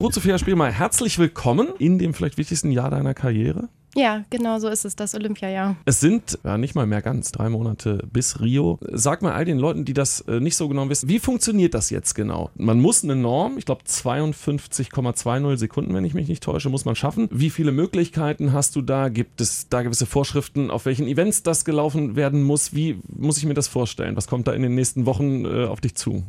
Ruth Sophia Spielmeier, herzlich willkommen in dem vielleicht wichtigsten Jahr deiner Karriere. Ja, genau so ist es, das Olympiajahr. Es sind ja nicht mal mehr ganz drei Monate bis Rio. Sag mal all den Leuten, die das äh, nicht so genau wissen, wie funktioniert das jetzt genau? Man muss eine Norm, ich glaube 52,20 Sekunden, wenn ich mich nicht täusche, muss man schaffen. Wie viele Möglichkeiten hast du da? Gibt es da gewisse Vorschriften, auf welchen Events das gelaufen werden muss? Wie muss ich mir das vorstellen? Was kommt da in den nächsten Wochen äh, auf dich zu?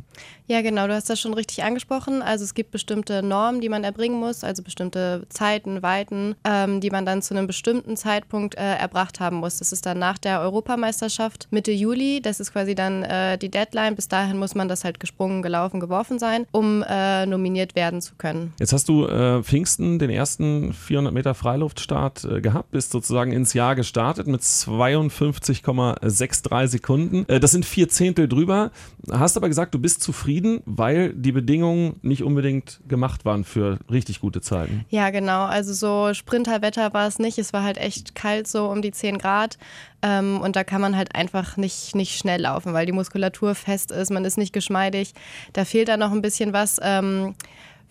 Ja, genau, du hast das schon richtig angesprochen. Also es gibt bestimmte Normen, die man erbringen muss, also bestimmte Zeiten, Weiten, ähm, die man dann zu einem bestimmten Zeitpunkt äh, erbracht haben muss. Das ist dann nach der Europameisterschaft Mitte Juli. Das ist quasi dann äh, die Deadline. Bis dahin muss man das halt gesprungen, gelaufen, geworfen sein, um äh, nominiert werden zu können. Jetzt hast du äh, Pfingsten den ersten 400 Meter Freiluftstart äh, gehabt, bist sozusagen ins Jahr gestartet mit 52,63 Sekunden. Äh, das sind vier Zehntel drüber. Hast aber gesagt, du bist zufrieden, weil die Bedingungen nicht unbedingt gemacht waren für richtig gute Zeiten. Ja, genau. Also so Sprinterwetter war es nicht es war halt echt kalt, so um die 10 Grad. Ähm, und da kann man halt einfach nicht, nicht schnell laufen, weil die Muskulatur fest ist, man ist nicht geschmeidig. Da fehlt da noch ein bisschen was. Ähm,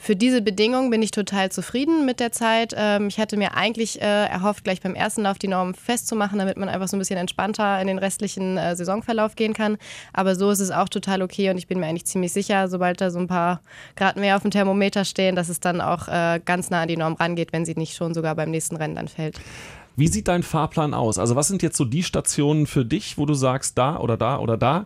für diese Bedingungen bin ich total zufrieden mit der Zeit. Ähm, ich hatte mir eigentlich äh, erhofft, gleich beim ersten Lauf die Norm festzumachen, damit man einfach so ein bisschen entspannter in den restlichen äh, Saisonverlauf gehen kann. Aber so ist es auch total okay und ich bin mir eigentlich ziemlich sicher, sobald da so ein paar Grad mehr auf dem Thermometer stehen, dass es dann auch äh, ganz nah an die Norm rangeht, wenn sie nicht schon sogar beim nächsten Rennen dann fällt. Wie sieht dein Fahrplan aus? Also was sind jetzt so die Stationen für dich, wo du sagst, da oder da oder da?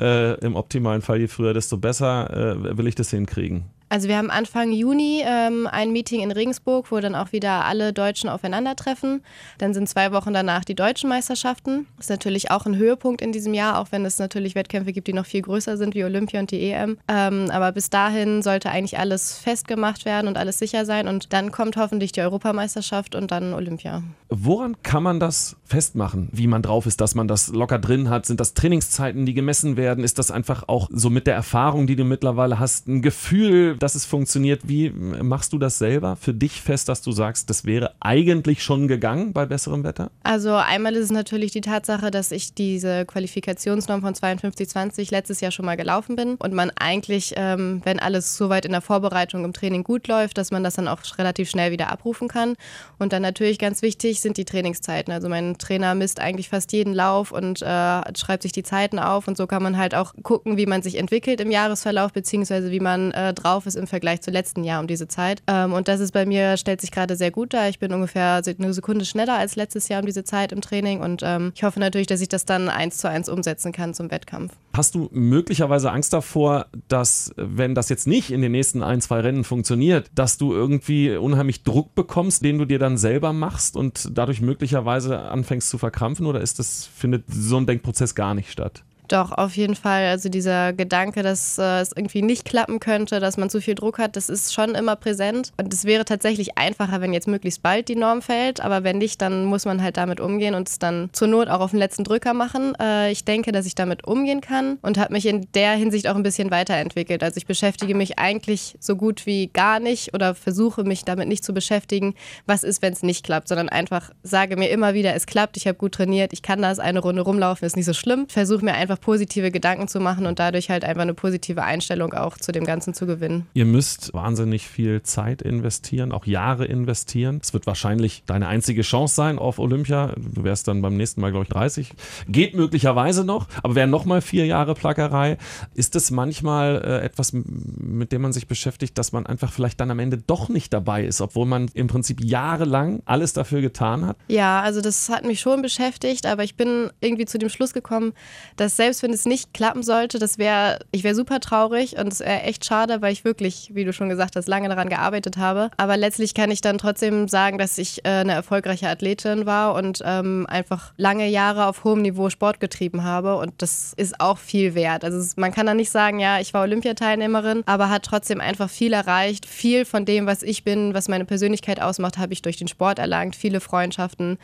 Äh, Im optimalen Fall, je früher, desto besser äh, will ich das hinkriegen. Also wir haben Anfang Juni ähm, ein Meeting in Regensburg, wo dann auch wieder alle Deutschen aufeinandertreffen. Dann sind zwei Wochen danach die deutschen Meisterschaften. Ist natürlich auch ein Höhepunkt in diesem Jahr, auch wenn es natürlich Wettkämpfe gibt, die noch viel größer sind wie Olympia und die EM. Ähm, aber bis dahin sollte eigentlich alles festgemacht werden und alles sicher sein. Und dann kommt hoffentlich die Europameisterschaft und dann Olympia. Woran kann man das festmachen, wie man drauf ist, dass man das locker drin hat? Sind das Trainingszeiten, die gemessen werden? Ist das einfach auch so mit der Erfahrung, die du mittlerweile hast, ein Gefühl, dass es funktioniert. Wie machst du das selber für dich fest, dass du sagst, das wäre eigentlich schon gegangen bei besserem Wetter? Also einmal ist es natürlich die Tatsache, dass ich diese Qualifikationsnorm von 52,20 letztes Jahr schon mal gelaufen bin und man eigentlich, ähm, wenn alles soweit in der Vorbereitung im Training gut läuft, dass man das dann auch relativ schnell wieder abrufen kann. Und dann natürlich ganz wichtig sind die Trainingszeiten. Also mein Trainer misst eigentlich fast jeden Lauf und äh, schreibt sich die Zeiten auf und so kann man halt auch gucken, wie man sich entwickelt im Jahresverlauf beziehungsweise wie man äh, drauf ist im Vergleich zu letzten Jahr um diese Zeit. Ähm, und das ist bei mir, stellt sich gerade sehr gut dar. Ich bin ungefähr eine Sekunde schneller als letztes Jahr um diese Zeit im Training und ähm, ich hoffe natürlich, dass ich das dann eins zu eins umsetzen kann zum Wettkampf. Hast du möglicherweise Angst davor, dass, wenn das jetzt nicht in den nächsten ein, zwei Rennen funktioniert, dass du irgendwie unheimlich Druck bekommst, den du dir dann selber machst und dadurch möglicherweise anfängst zu verkrampfen? Oder ist das, findet so ein Denkprozess gar nicht statt? Doch, auf jeden Fall. Also dieser Gedanke, dass äh, es irgendwie nicht klappen könnte, dass man zu viel Druck hat, das ist schon immer präsent. Und es wäre tatsächlich einfacher, wenn jetzt möglichst bald die Norm fällt. Aber wenn nicht, dann muss man halt damit umgehen und es dann zur Not auch auf den letzten Drücker machen. Äh, ich denke, dass ich damit umgehen kann und habe mich in der Hinsicht auch ein bisschen weiterentwickelt. Also ich beschäftige mich eigentlich so gut wie gar nicht oder versuche mich damit nicht zu beschäftigen, was ist, wenn es nicht klappt, sondern einfach sage mir immer wieder, es klappt, ich habe gut trainiert, ich kann das, eine Runde rumlaufen, ist nicht so schlimm. Versuche mir einfach einfach positive Gedanken zu machen und dadurch halt einfach eine positive Einstellung auch zu dem Ganzen zu gewinnen. Ihr müsst wahnsinnig viel Zeit investieren, auch Jahre investieren. Es wird wahrscheinlich deine einzige Chance sein auf Olympia. Du wärst dann beim nächsten Mal, glaube ich, 30. Geht möglicherweise noch, aber wären nochmal vier Jahre Plackerei. Ist es manchmal äh, etwas, mit dem man sich beschäftigt, dass man einfach vielleicht dann am Ende doch nicht dabei ist, obwohl man im Prinzip jahrelang alles dafür getan hat? Ja, also das hat mich schon beschäftigt, aber ich bin irgendwie zu dem Schluss gekommen, dass selbst wenn es nicht klappen sollte, das wäre, ich wäre super traurig und es wäre echt schade, weil ich wirklich, wie du schon gesagt hast, lange daran gearbeitet habe. Aber letztlich kann ich dann trotzdem sagen, dass ich äh, eine erfolgreiche Athletin war und ähm, einfach lange Jahre auf hohem Niveau Sport getrieben habe und das ist auch viel wert. Also man kann da nicht sagen, ja, ich war Olympiateilnehmerin, aber hat trotzdem einfach viel erreicht. Viel von dem, was ich bin, was meine Persönlichkeit ausmacht, habe ich durch den Sport erlangt. Viele Freundschaften,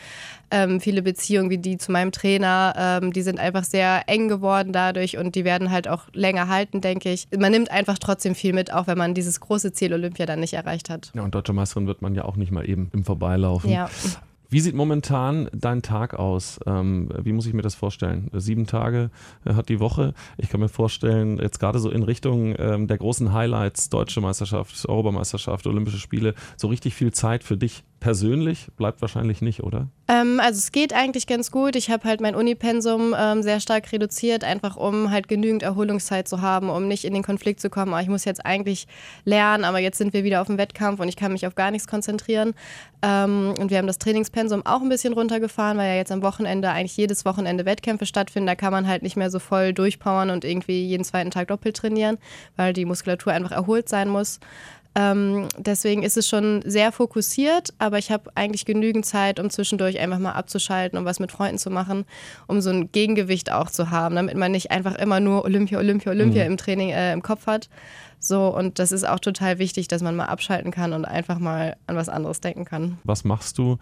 ähm, viele Beziehungen wie die zu meinem Trainer, ähm, die sind einfach sehr eng geworden dadurch und die werden halt auch länger halten, denke ich. Man nimmt einfach trotzdem viel mit, auch wenn man dieses große Ziel Olympia dann nicht erreicht hat. Ja, und deutsche Meisterin wird man ja auch nicht mal eben im Vorbeilaufen. Ja. Wie sieht momentan dein Tag aus? Ähm, wie muss ich mir das vorstellen? Sieben Tage äh, hat die Woche. Ich kann mir vorstellen, jetzt gerade so in Richtung ähm, der großen Highlights, Deutsche Meisterschaft, Europameisterschaft, Olympische Spiele, so richtig viel Zeit für dich persönlich bleibt wahrscheinlich nicht, oder? Ähm, also es geht eigentlich ganz gut. Ich habe halt mein Unipensum ähm, sehr stark reduziert, einfach um halt genügend Erholungszeit zu haben, um nicht in den Konflikt zu kommen. Aber ich muss jetzt eigentlich lernen, aber jetzt sind wir wieder auf dem Wettkampf und ich kann mich auf gar nichts konzentrieren. Ähm, und wir haben das Trainingspensum auch ein bisschen runtergefahren, weil ja jetzt am Wochenende eigentlich jedes Wochenende Wettkämpfe stattfinden. Da kann man halt nicht mehr so voll durchpowern und irgendwie jeden zweiten Tag doppelt trainieren, weil die Muskulatur einfach erholt sein muss. Ähm, deswegen ist es schon sehr fokussiert, aber ich habe eigentlich genügend Zeit, um zwischendurch einfach mal abzuschalten und was mit Freunden zu machen, um so ein Gegengewicht auch zu haben, damit man nicht einfach immer nur Olympia, Olympia, Olympia mhm. im Training äh, im Kopf hat. So, und das ist auch total wichtig, dass man mal abschalten kann und einfach mal an was anderes denken kann. Was machst du,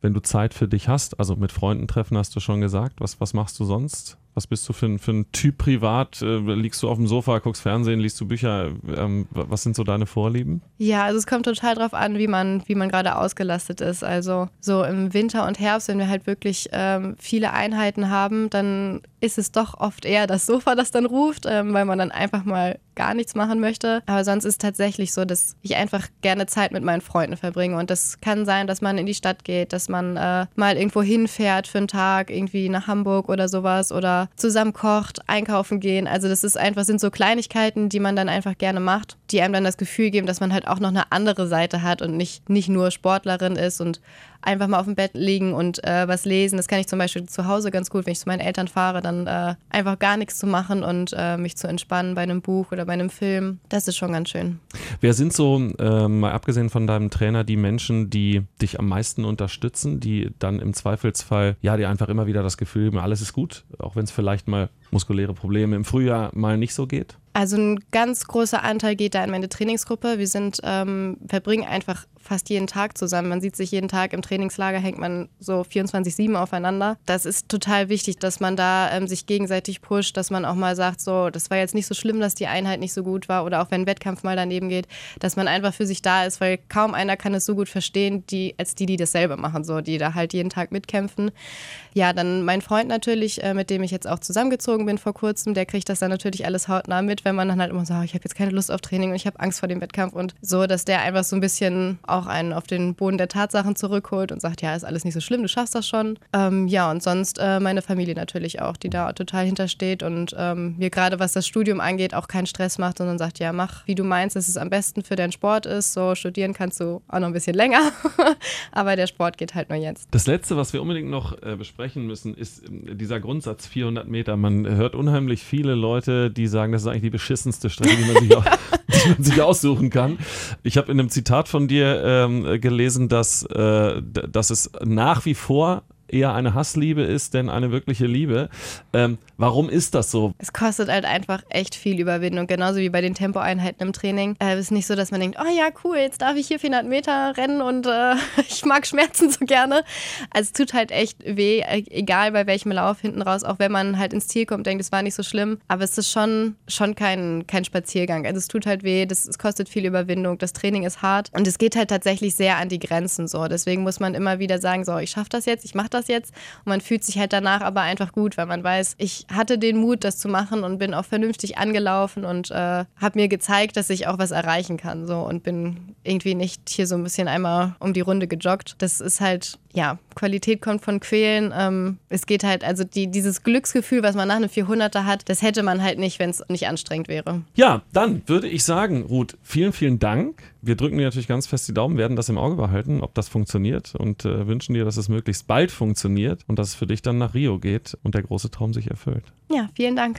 wenn du Zeit für dich hast? Also mit Freunden treffen hast du schon gesagt. Was, was machst du sonst? Was bist du für ein, für ein Typ privat? Äh, liegst du auf dem Sofa, guckst Fernsehen, liest du Bücher? Ähm, was sind so deine Vorlieben? Ja, also es kommt total drauf an, wie man, wie man gerade ausgelastet ist. Also so im Winter und Herbst, wenn wir halt wirklich ähm, viele Einheiten haben, dann ist es doch oft eher das Sofa, das dann ruft, ähm, weil man dann einfach mal gar nichts machen möchte. Aber sonst ist es tatsächlich so, dass ich einfach gerne Zeit mit meinen Freunden verbringe. Und das kann sein, dass man in die Stadt geht, dass man äh, mal irgendwo hinfährt für einen Tag, irgendwie nach Hamburg oder sowas oder zusammen kocht, einkaufen gehen. Also das ist einfach, sind so Kleinigkeiten, die man dann einfach gerne macht, die einem dann das Gefühl geben, dass man halt auch noch eine andere Seite hat und nicht, nicht nur Sportlerin ist und einfach mal auf dem Bett liegen und äh, was lesen. Das kann ich zum Beispiel zu Hause ganz gut, wenn ich zu meinen Eltern fahre, dann äh, einfach gar nichts zu machen und äh, mich zu entspannen bei einem Buch oder bei einem Film. Das ist schon ganz schön. Wer sind so, ähm, mal abgesehen von deinem Trainer, die Menschen, die dich am meisten unterstützen, die dann im Zweifelsfall, ja, die einfach immer wieder das Gefühl haben, alles ist gut, auch wenn es vielleicht mal muskuläre Probleme im Frühjahr mal nicht so geht? Also ein ganz großer Anteil geht da in meine Trainingsgruppe. Wir sind, ähm, verbringen einfach fast jeden Tag zusammen. Man sieht sich jeden Tag im Trainingslager, hängt man so 24-7 aufeinander. Das ist total wichtig, dass man da ähm, sich gegenseitig pusht, dass man auch mal sagt, so, das war jetzt nicht so schlimm, dass die Einheit nicht so gut war oder auch wenn ein Wettkampf mal daneben geht, dass man einfach für sich da ist, weil kaum einer kann es so gut verstehen, die, als die, die dasselbe machen, so, die da halt jeden Tag mitkämpfen. Ja, dann mein Freund natürlich, äh, mit dem ich jetzt auch zusammengezogen bin vor kurzem, der kriegt das dann natürlich alles hautnah mit, wenn man dann halt immer sagt, so, ich habe jetzt keine Lust auf Training und ich habe Angst vor dem Wettkampf und so, dass der einfach so ein bisschen auch einen auf den Boden der Tatsachen zurückholt und sagt, ja, ist alles nicht so schlimm, du schaffst das schon. Ähm, ja, und sonst äh, meine Familie natürlich auch, die da total hintersteht und ähm, mir gerade was das Studium angeht auch keinen Stress macht, sondern sagt, ja, mach, wie du meinst, dass es am besten für deinen Sport ist. So studieren kannst du auch noch ein bisschen länger, aber der Sport geht halt nur jetzt. Das Letzte, was wir unbedingt noch äh, besprechen müssen, ist äh, dieser Grundsatz 400 Meter. Man hört unheimlich viele Leute, die sagen, das ist eigentlich die beschissenste Strecke, die man sich, auch, die man sich aussuchen kann. Ich habe in einem Zitat von dir ähm, gelesen, dass, äh, dass es nach wie vor eher eine Hassliebe ist, denn eine wirkliche Liebe. Ähm, warum ist das so? Es kostet halt einfach echt viel Überwindung, genauso wie bei den Tempoeinheiten im Training. Äh, es ist nicht so, dass man denkt, oh ja, cool, jetzt darf ich hier 400 Meter rennen und äh, ich mag Schmerzen so gerne. Also es tut halt echt weh, e-, egal bei welchem Lauf hinten raus, auch wenn man halt ins Ziel kommt, denkt, es war nicht so schlimm. Aber es ist schon, schon kein, kein Spaziergang. Also es tut halt weh, das, es kostet viel Überwindung, das Training ist hart und es geht halt tatsächlich sehr an die Grenzen so. Deswegen muss man immer wieder sagen, so, ich schaffe das jetzt, ich mache das das jetzt. Und man fühlt sich halt danach aber einfach gut, weil man weiß, ich hatte den Mut, das zu machen und bin auch vernünftig angelaufen und äh, habe mir gezeigt, dass ich auch was erreichen kann. So und bin irgendwie nicht hier so ein bisschen einmal um die Runde gejoggt. Das ist halt ja, Qualität kommt von Quälen. Ähm, es geht halt, also die, dieses Glücksgefühl, was man nach einem 400er hat, das hätte man halt nicht, wenn es nicht anstrengend wäre. Ja, dann würde ich sagen, Ruth, vielen, vielen Dank. Wir drücken dir natürlich ganz fest die Daumen, werden das im Auge behalten, ob das funktioniert und äh, wünschen dir, dass es möglichst bald funktioniert und dass es für dich dann nach Rio geht und der große Traum sich erfüllt. Ja, vielen Dank.